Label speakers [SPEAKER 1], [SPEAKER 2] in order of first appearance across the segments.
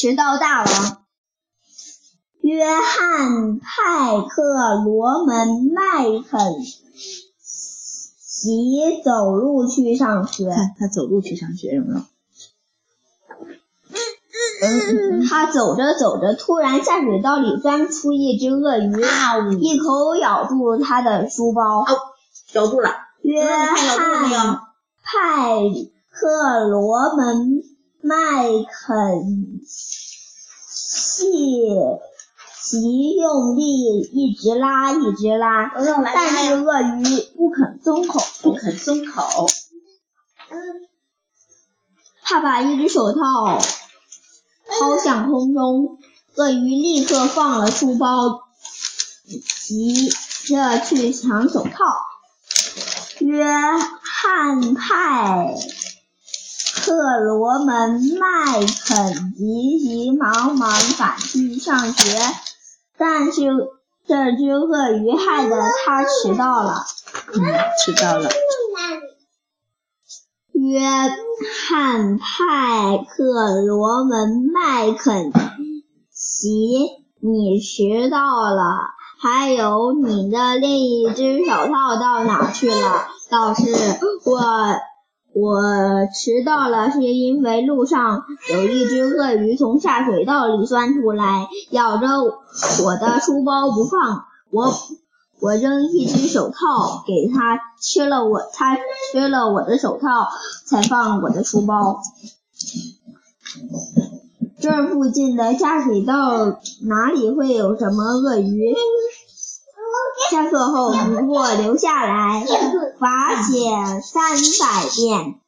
[SPEAKER 1] 迟到大王。约翰派克罗门麦肯齐走路去上学。
[SPEAKER 2] 看他走路去上学，有没有？
[SPEAKER 1] 他走着走着，突然下水道里钻出一只鳄鱼，一口咬住他的书包。
[SPEAKER 2] 咬住了。
[SPEAKER 1] 约翰派克罗门麦肯齐。极用力一直拉，一直拉，但是鳄鱼不肯松口，
[SPEAKER 2] 不肯松口。
[SPEAKER 1] 他把一只手套抛向空中，鳄鱼立刻放了书包，急着去抢手套。约翰派克罗门麦肯急急忙忙赶去上学。但是这只鳄鱼害得他迟到了。
[SPEAKER 2] 嗯，迟到了。
[SPEAKER 1] 约翰派克罗门麦肯齐，你迟到了。还有你的另一只手套到哪去了？老师，我。我迟到了，是因为路上有一只鳄鱼从下水道里钻出来，咬着我的书包不放。我我扔一只手套给它吃了，我它吃了我的手套才放我的书包。这附近的下水道哪里会有什么鳄鱼？下课后你给我留下来，罚写三百遍。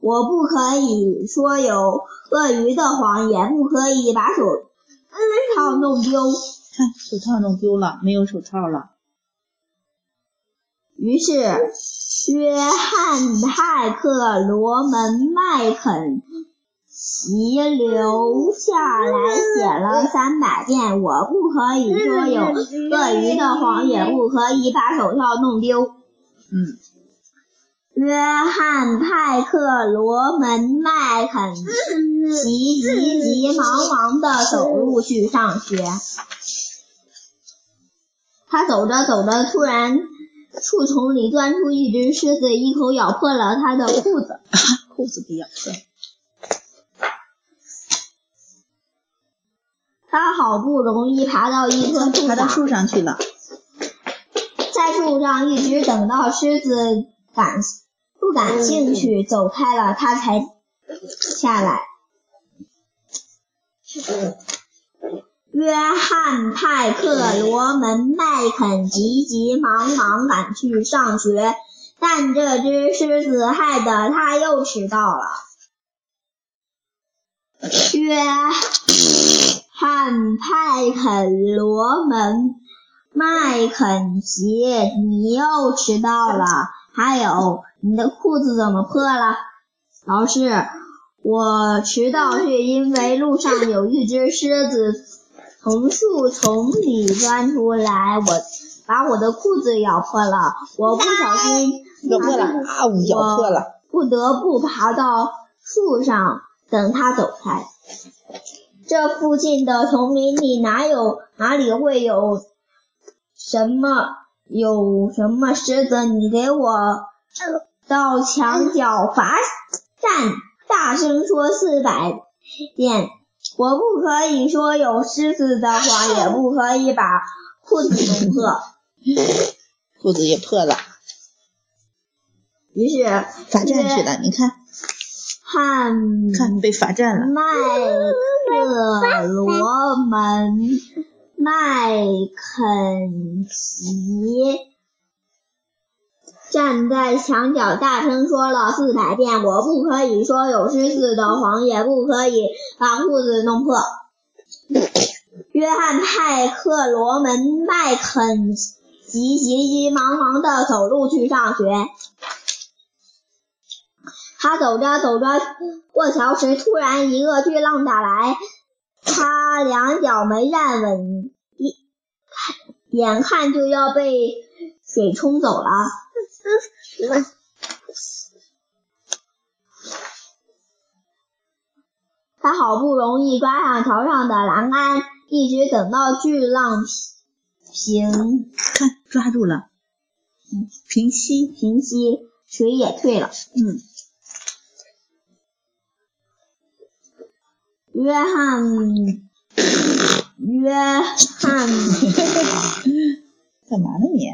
[SPEAKER 1] 我不可以说有鳄鱼的谎，也不可以把手套弄丢。
[SPEAKER 2] 看，手套弄丢了，没有手套了。
[SPEAKER 1] 于是，约翰派克罗门麦肯。其留下来写了三百遍。我不可以说有鳄鱼的谎，也不可以把手套弄丢。
[SPEAKER 2] 嗯。
[SPEAKER 1] 约翰派克罗门麦肯急急急忙忙的走路去上学。他走着走着，突然树丛里钻出一只狮子，一口咬破了他的裤子。
[SPEAKER 2] 裤子被咬破。
[SPEAKER 1] 他好不容易爬到一棵树上，
[SPEAKER 2] 爬到树上去了，
[SPEAKER 1] 在树上一直等到狮子感不感兴趣走开了，他才下来。约翰派克罗门麦肯急急忙忙赶去上学，但这只狮子害得他又迟到了。约。汉派肯罗门麦肯齐，你又迟到了。还有，你的裤子怎么破了？老师，我迟到是因为路上有一只狮子从树丛里钻出来，我把我的裤子咬破了。我不小心
[SPEAKER 2] 咬破了啊！咬破了，
[SPEAKER 1] 不得不爬到树上等它走开。这附近的丛林里哪有哪里会有什么有什么狮子？你给我到墙角罚站，大声说四百遍。我不可以说有狮子的话，也不可以把裤子弄破。
[SPEAKER 2] 裤子也破了。
[SPEAKER 1] 于是
[SPEAKER 2] 罚站去了，你看。
[SPEAKER 1] 汉
[SPEAKER 2] 看被罚站了。
[SPEAKER 1] 麦克罗门麦肯齐站在墙角，大声说了四百遍：“我不可以说有狮子的谎，也不可以把裤子弄破。”约翰派克罗门麦肯齐急急忙忙地走路去上学。他走着走着，过桥时突然一个巨浪打来，他两脚没站稳，一眼看就要被水冲走了。他好不容易抓上桥上的栏杆，一直等到巨浪平
[SPEAKER 2] 看抓住了，平息，
[SPEAKER 1] 平息，水也退了。
[SPEAKER 2] 嗯，
[SPEAKER 1] 约翰，约翰
[SPEAKER 2] 干嘛呢你？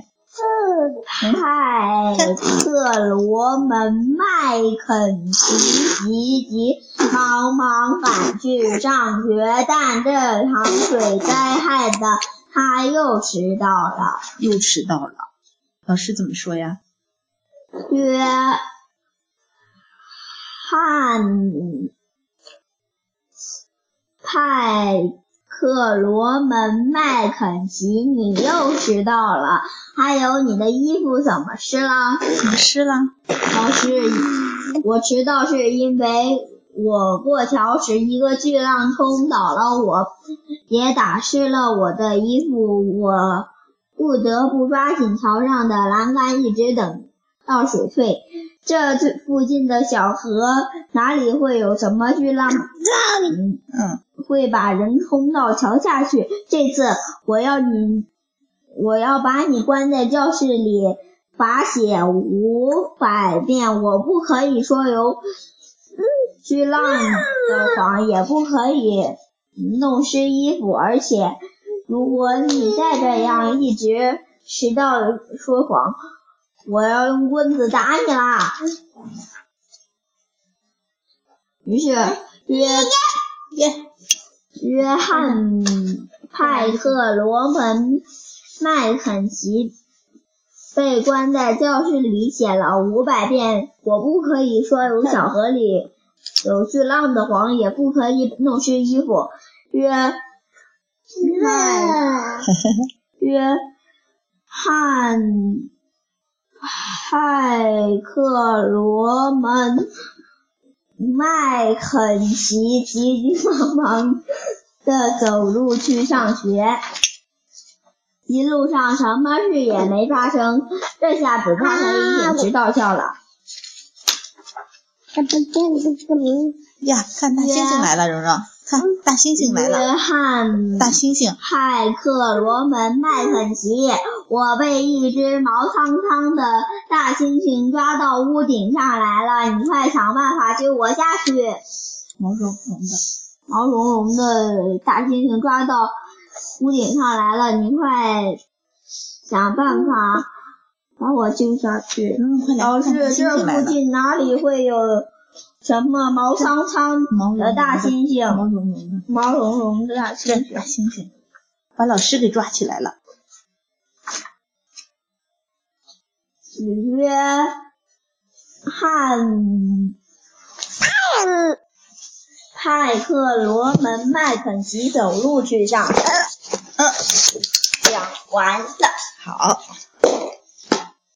[SPEAKER 1] 派克罗门麦肯齐急急忙忙赶去上学，但这场水灾害的他又迟到了。
[SPEAKER 2] 又迟到了。老师怎么说呀？
[SPEAKER 1] 约翰派克罗门麦肯齐，你又迟到了。还有你的衣服怎么湿了？
[SPEAKER 2] 怎么湿了？
[SPEAKER 1] 老师，我迟到是因为我过桥时一个巨浪冲倒了我，也打湿了我的衣服，我不得不抓紧桥上的栏杆，一直等到水退。这附近的小河哪里会有什么巨浪？
[SPEAKER 2] 嗯，
[SPEAKER 1] 会把人冲到桥下去。这次我要你。我要把你关在教室里，罚写五百遍。我不可以说有巨浪的谎，也不可以弄湿衣服。而且，如果你再这样一直迟到说谎，我要用棍子打你啦！于是约约约翰派克罗门。麦肯齐被关在教室里，写了五百遍“我不可以说有小河里有巨浪的谎，也不可以弄湿衣服”。约麦约翰派克罗门麦肯齐急急忙忙的走路去上学。一路上什么事也没发生，这下子他可以准时到校了。
[SPEAKER 3] 这不见这个名
[SPEAKER 2] 呀，看大猩猩来了，蓉蓉，看大猩猩来了。
[SPEAKER 1] 约翰
[SPEAKER 2] 大猩猩
[SPEAKER 1] 派克罗门麦肯齐，我被一只毛苍苍的大猩猩抓到屋顶上来了，你快想办法救我下去。
[SPEAKER 2] 毛茸茸的，
[SPEAKER 1] 毛茸茸的大猩猩抓到。屋顶上来了，你快想办法把我救下去。老师，这附近哪里会有什么毛苍苍的大猩猩？
[SPEAKER 2] 毛茸茸的，
[SPEAKER 1] 毛茸茸的大猩猩。
[SPEAKER 2] 大猩猩把老师给抓起来了。
[SPEAKER 1] 子约汉派克罗门麦肯齐走路去上。讲完了。
[SPEAKER 2] 好。